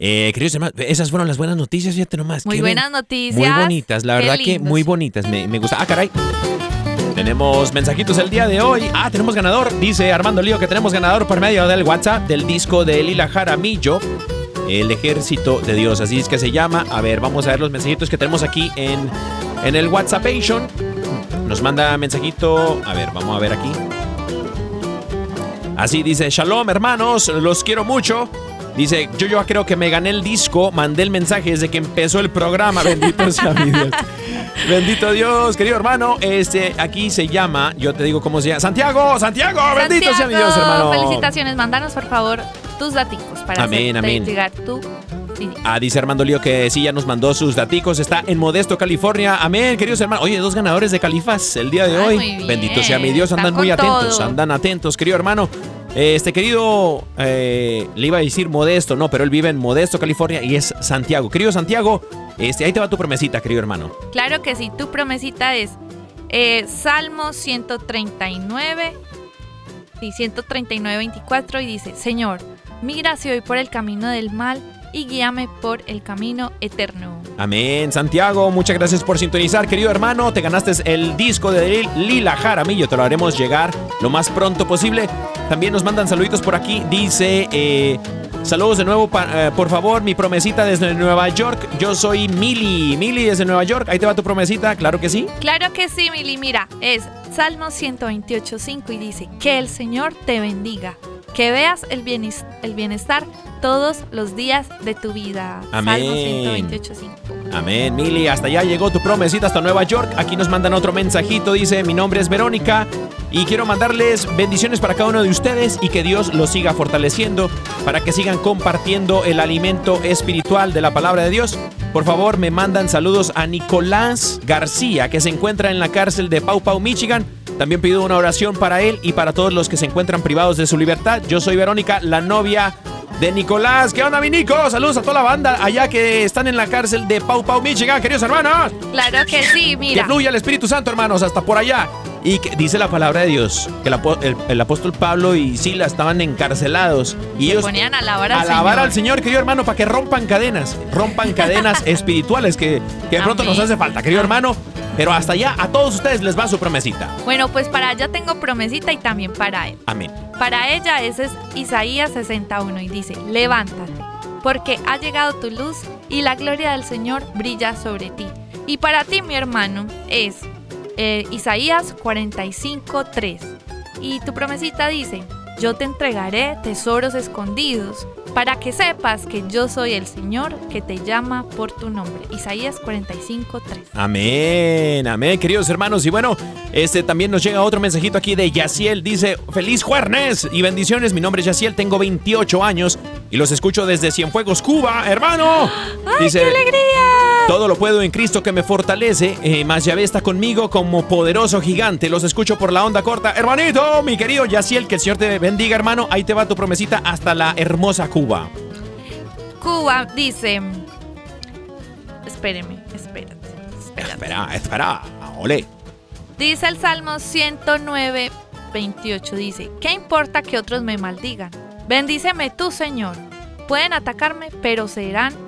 Eh, queridos hermanos, esas fueron las buenas noticias, fíjate nomás. Muy buenas bien- noticias. Muy bonitas, la Qué verdad que muy bonitas, me, me gusta. Ah, caray. Tenemos mensajitos el día de hoy. Ah, tenemos ganador. Dice Armando Lío que tenemos ganador por medio del WhatsApp del disco de Lila Jaramillo, El Ejército de Dios. Así es que se llama. A ver, vamos a ver los mensajitos que tenemos aquí en, en el WhatsAppation. Nos manda mensajito. A ver, vamos a ver aquí. Así dice, Shalom hermanos, los quiero mucho. Dice, yo yo creo que me gané el disco, mandé el mensaje desde que empezó el programa. Bendito sea mi Dios. Bendito Dios, querido hermano. Este, aquí se llama, yo te digo cómo se llama. Santiago, Santiago, bendito sea mi Dios, Santiago, hermano. Felicitaciones, mándanos por favor tus daticos para Amén, amén. llegar tu. Ah, dice Armando Lío que sí, ya nos mandó sus daticos. Está en Modesto, California. Amén, queridos hermanos. Oye, dos ganadores de Califas el día de Ay, hoy. Bendito sea mi Dios. Andan muy atentos. todo. Andan atentos, querido hermano. Este querido, eh, le iba a decir Modesto, no, pero él vive en Modesto, California y es Santiago. Querido Santiago, este, ahí te va tu promesita, querido hermano. Claro que sí, tu promesita es eh, Salmo 139, sí, 139, 24 y dice, Señor, mira si voy por el camino del mal y guíame por el camino eterno. Amén. Santiago, muchas gracias por sintonizar, querido hermano. Te ganaste el disco de Lila Jaramillo. Te lo haremos llegar lo más pronto posible. También nos mandan saluditos por aquí. Dice, eh, saludos de nuevo, pa- eh, por favor, mi promesita desde Nueva York. Yo soy Mili. Mili desde Nueva York. Ahí te va tu promesita, claro que sí. Claro que sí, Mili. Mira, es Salmo 128.5 y dice, que el Señor te bendiga, que veas el bienestar todos los días de tu vida. Amén. Salmo 128.5. Amén, Mili. Hasta allá llegó tu promesita hasta Nueva York. Aquí nos mandan otro mensajito. Dice, mi nombre es Verónica y quiero mandarles bendiciones para cada uno de ustedes y que Dios los siga fortaleciendo para que sigan compartiendo el alimento espiritual de la palabra de Dios. Por favor, me mandan saludos a Nicolás García, que se encuentra en la cárcel de Pau Pau, Michigan. También pido una oración para él y para todos los que se encuentran privados de su libertad. Yo soy Verónica, la novia de Nicolás. ¿Qué onda, mi Nico? Saludos a toda la banda allá que están en la cárcel de Pau Pau, Michigan, queridos hermanos. Claro que sí, Que mira. fluya el Espíritu Santo, hermanos, hasta por allá. Y que dice la palabra de Dios que el, apo- el- el apóstol Pablo y Sila estaban encarcelados. Y Se ellos ponían a alabar al alabar Señor. al Señor, querido hermano, para que rompan cadenas, rompan cadenas espirituales que, que de pronto Amén. nos hace falta, querido hermano. Pero hasta allá a todos ustedes les va su promesita. Bueno, pues para ella tengo promesita y también para él. Amén. Para ella ese es Isaías 61 y dice, levántate, porque ha llegado tu luz y la gloria del Señor brilla sobre ti. Y para ti, mi hermano, es eh, Isaías 45, 3. Y tu promesita dice, yo te entregaré tesoros escondidos, para que sepas que yo soy el Señor que te llama por tu nombre. Isaías 45, 3. Amén, amén, queridos hermanos. Y bueno, este también nos llega otro mensajito aquí de Yaciel. Dice, feliz jueves y bendiciones. Mi nombre es Yaciel, tengo 28 años y los escucho desde Cienfuegos, Cuba, hermano. Dice, ¡Qué alegría! Todo lo puedo en Cristo que me fortalece. Eh, más Yahvé está conmigo como poderoso gigante. Los escucho por la onda corta. Hermanito, mi querido Yaciel, que el Señor te bendiga, hermano. Ahí te va tu promesita hasta la hermosa Cuba. Cuba dice, espéreme, espérate. espérate. Espera, espera, ole. Dice el Salmo 109, 28, dice, ¿qué importa que otros me maldigan? Bendíceme tú, Señor. Pueden atacarme, pero serán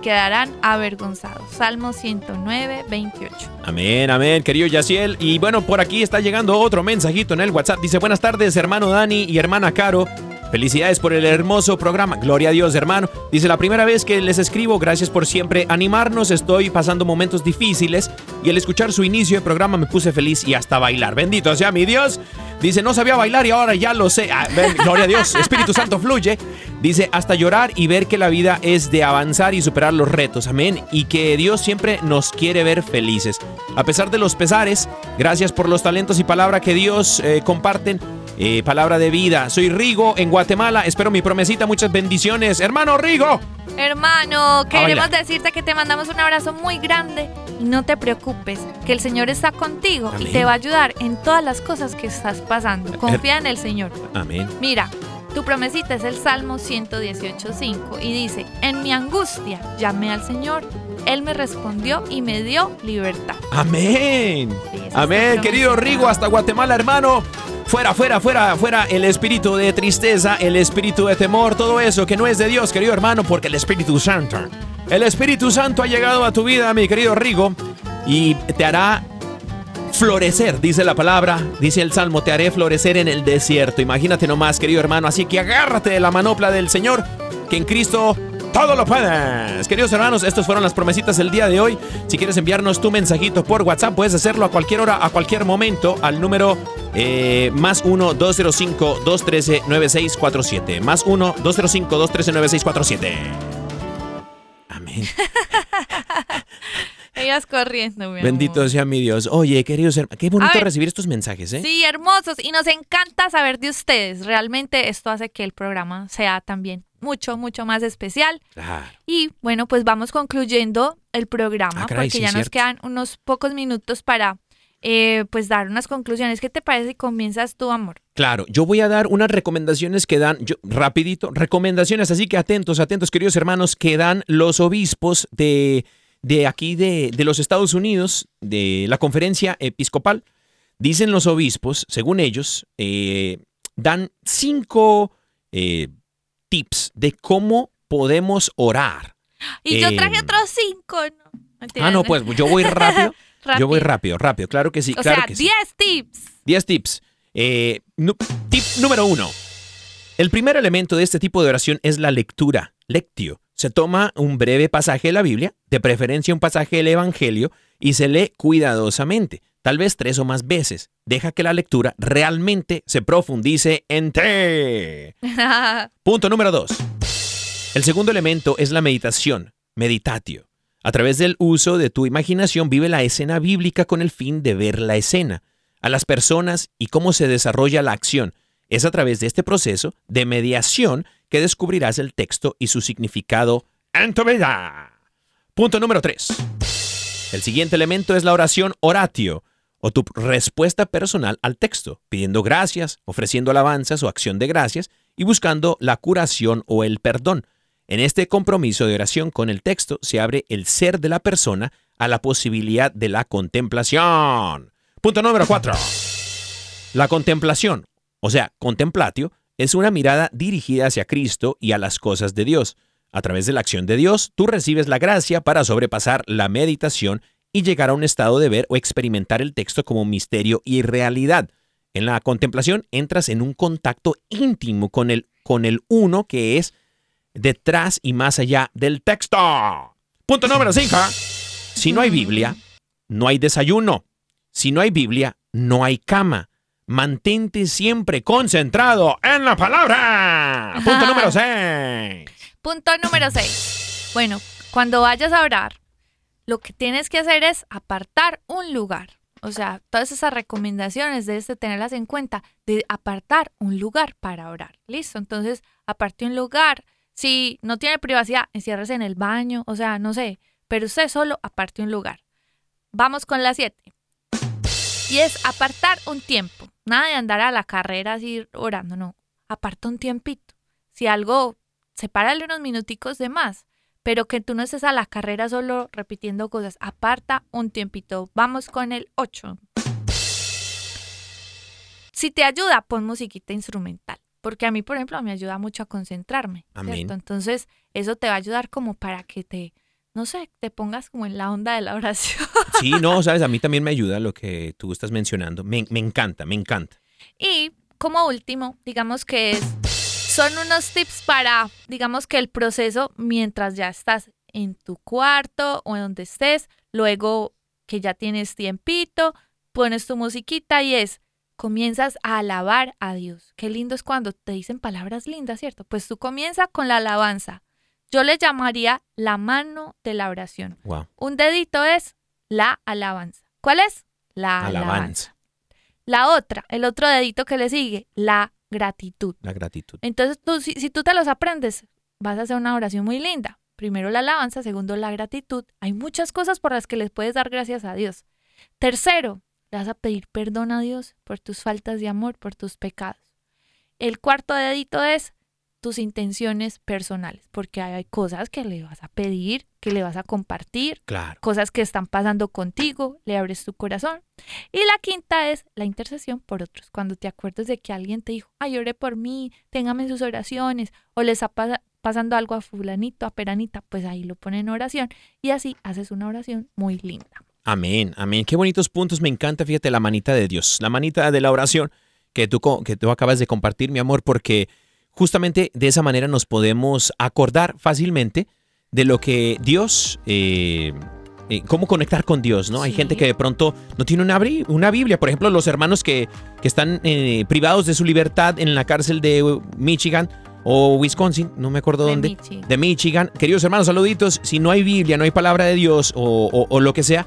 quedarán avergonzados. Salmo 109, 28. Amén, amén, querido Yaciel. Y bueno, por aquí está llegando otro mensajito en el WhatsApp. Dice, buenas tardes, hermano Dani y hermana Caro. Felicidades por el hermoso programa. Gloria a Dios, hermano. Dice, la primera vez que les escribo, gracias por siempre animarnos. Estoy pasando momentos difíciles y al escuchar su inicio de programa me puse feliz y hasta bailar. Bendito sea mi Dios. Dice, no sabía bailar y ahora ya lo sé. Ah, gloria a Dios, Espíritu Santo fluye. Dice, hasta llorar y ver que la vida es de avanzar y superar los retos. Amén. Y que Dios siempre nos quiere ver felices. A pesar de los pesares, gracias por los talentos y palabra que Dios eh, comparten. Eh, palabra de vida. Soy Rigo en Guatemala. Espero mi promesita. Muchas bendiciones. Hermano Rigo. Hermano, queremos bailar. decirte que te mandamos un abrazo muy grande y no te preocupes, que el Señor está contigo Amén. y te va a ayudar en todas las cosas que estás pasando. Confía en el Señor. Amén. Mira, tu promesita es el Salmo 118.5 y dice, en mi angustia llamé al Señor, Él me respondió y me dio libertad. Amén. Sí, Amén, querido. Rigo, hasta Guatemala, hermano. Fuera, fuera, fuera, fuera el espíritu de tristeza, el espíritu de temor, todo eso que no es de Dios, querido hermano, porque el Espíritu Santo, el Espíritu Santo ha llegado a tu vida, mi querido Rigo, y te hará florecer, dice la palabra, dice el Salmo, te haré florecer en el desierto. Imagínate nomás, querido hermano, así que agárrate de la manopla del Señor, que en Cristo todo lo puedes. Queridos hermanos, estas fueron las promesitas del día de hoy. Si quieres enviarnos tu mensajito por WhatsApp, puedes hacerlo a cualquier hora, a cualquier momento, al número eh, más 1-205-213-9647. Más 1-205-213-9647. Amén. Ellas corriendo, mi Bendito amor. sea mi Dios. Oye, queridos hermanos, qué bonito ver. recibir estos mensajes, ¿eh? Sí, hermosos. Y nos encanta saber de ustedes. Realmente esto hace que el programa sea también mucho, mucho más especial. Claro. Y bueno, pues vamos concluyendo el programa Ah, caray, porque sí, ya nos cierto. quedan unos pocos minutos para eh, pues dar unas conclusiones. ¿Qué te parece si comienzas tú, amor? Claro, yo voy a dar unas recomendaciones que dan, yo, rapidito, recomendaciones, así que atentos, atentos, queridos hermanos, que dan los obispos de, de aquí de, de los Estados Unidos, de la conferencia episcopal. Dicen los obispos, según ellos, eh, dan cinco, eh, tips de cómo podemos orar. Y yo traje otros cinco. ¿no? Mentira, Ah, no, pues yo voy rápido. Yo voy Rápido. rápido, rápido. Claro que sí, O claro sea, que sí. 10 tips. 10 tips. Eh, tip número uno. El primer elemento de este tipo de oración es la lectura, lectio. Se toma un breve pasaje de la Biblia, de preferencia un pasaje del Evangelio, y se lee cuidadosamente, tal vez tres o más veces. Deja que la lectura realmente se profundice en ti. Punto número dos. El segundo elemento es la meditación, meditatio. A través del uso de tu imaginación vive la escena bíblica con el fin de ver la escena, a las personas y cómo se desarrolla la acción. Es a través de este proceso de mediación que descubrirás el texto y su significado en tu vida. Punto número 3. El siguiente elemento es la oración oratio, o tu respuesta personal al texto, pidiendo gracias, ofreciendo alabanzas o acción de gracias y buscando la curación o el perdón. En este compromiso de oración con el texto se abre el ser de la persona a la posibilidad de la contemplación. Punto número 4. La contemplación, o sea, contemplatio, es una mirada dirigida hacia Cristo y a las cosas de Dios. A través de la acción de Dios, tú recibes la gracia para sobrepasar la meditación y llegar a un estado de ver o experimentar el texto como misterio y realidad. En la contemplación entras en un contacto íntimo con el, con el uno que es detrás y más allá del texto. Punto número 5. Si no hay Biblia, no hay desayuno. Si no hay Biblia, no hay cama. Mantente siempre concentrado en la palabra. Punto número 6. Punto número 6. Bueno, cuando vayas a orar, lo que tienes que hacer es apartar un lugar. O sea, todas esas recomendaciones debes de tenerlas en cuenta de apartar un lugar para orar. ¿Listo? Entonces, aparte un lugar. Si no tiene privacidad, enciérrese en el baño. O sea, no sé. Pero usted solo aparte un lugar. Vamos con la 7. Y es apartar un tiempo. Nada de andar a la carrera así orando, no. Aparta un tiempito. Si algo, sepárale unos minuticos de más. Pero que tú no estés a la carrera solo repitiendo cosas. Aparta un tiempito. Vamos con el 8. Si te ayuda, pon musiquita instrumental. Porque a mí, por ejemplo, me ayuda mucho a concentrarme. Amén. Entonces, eso te va a ayudar como para que te, no sé, te pongas como en la onda de la oración. Sí, no, sabes, a mí también me ayuda lo que tú estás mencionando. Me, me encanta, me encanta. Y como último, digamos que es, son unos tips para, digamos que el proceso mientras ya estás en tu cuarto o en donde estés, luego que ya tienes tiempito, pones tu musiquita y es, comienzas a alabar a Dios. Qué lindo es cuando te dicen palabras lindas, ¿cierto? Pues tú comienza con la alabanza. Yo le llamaría la mano de la oración. Wow. Un dedito es la alabanza. ¿Cuál es? La alabanza. Alabanza. La otra, el otro dedito que le sigue, la gratitud. La gratitud. Entonces, tú, si, si tú te los aprendes, vas a hacer una oración muy linda. Primero la alabanza, segundo la gratitud. Hay muchas cosas por las que les puedes dar gracias a Dios. Tercero, le vas a pedir perdón a Dios por tus faltas de amor, por tus pecados. El cuarto dedito es tus intenciones personales, porque hay cosas que le vas a pedir, que le vas a compartir, Claro. cosas que están pasando contigo, le abres tu corazón. Y la quinta es la intercesión por otros. Cuando te acuerdas de que alguien te dijo, ay, ore por mí, téngame en sus oraciones, o les está pasa- pasando algo a fulanito, a peranita, pues ahí lo ponen en oración y así haces una oración muy linda. Amén, amén. Qué bonitos puntos. Me encanta, fíjate, la manita de Dios, la manita de la oración que tú, que tú acabas de compartir, mi amor, porque justamente de esa manera nos podemos acordar fácilmente de lo que Dios, eh, eh, cómo conectar con Dios, ¿no? Hay gente que de pronto no tiene una, una Biblia. Por ejemplo, los hermanos que, que están eh, privados de su libertad en la cárcel de Michigan o Wisconsin, no me acuerdo De dónde Michi. de Michigan. Queridos hermanos, saluditos. Si no hay Biblia, no hay palabra de Dios o, o- o lo que sea,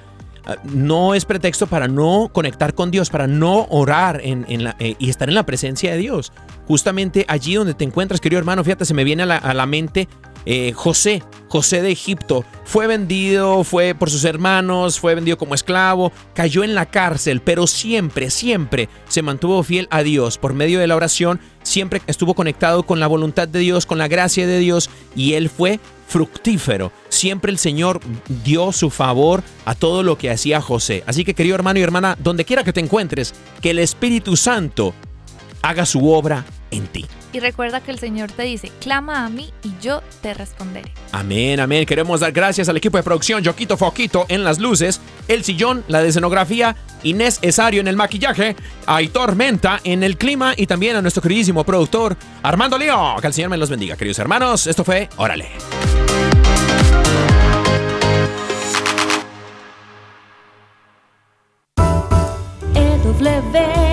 no es pretexto para no conectar con Dios, para no orar en, la- eh, y estar en la presencia de Dios. Justamente allí donde te encuentras, querido hermano, fíjate, se me viene a la, a la mente eh, José, José de Egipto. Fue vendido, fue por sus hermanos, fue vendido como esclavo, cayó en la cárcel, pero siempre, siempre se mantuvo fiel a Dios por medio de la oración, siempre estuvo conectado con la voluntad de Dios, con la gracia de Dios, y él fue fructífero. Siempre el Señor dio su favor a todo lo que hacía José. Así que querido hermano y hermana, donde quiera que te encuentres, que el Espíritu Santo haga su obra en ti. Y recuerda que el Señor te dice, clama a mí y yo te responderé. Amén, amén. Queremos dar gracias al equipo de producción, Yoquito Foquito en las luces, El Sillón, la de escenografía, Inés Esario en el maquillaje, Aitor Menta en el clima y también a nuestro queridísimo productor, Armando Leo. Que el Señor me los bendiga, queridos hermanos. Esto fue Órale. EW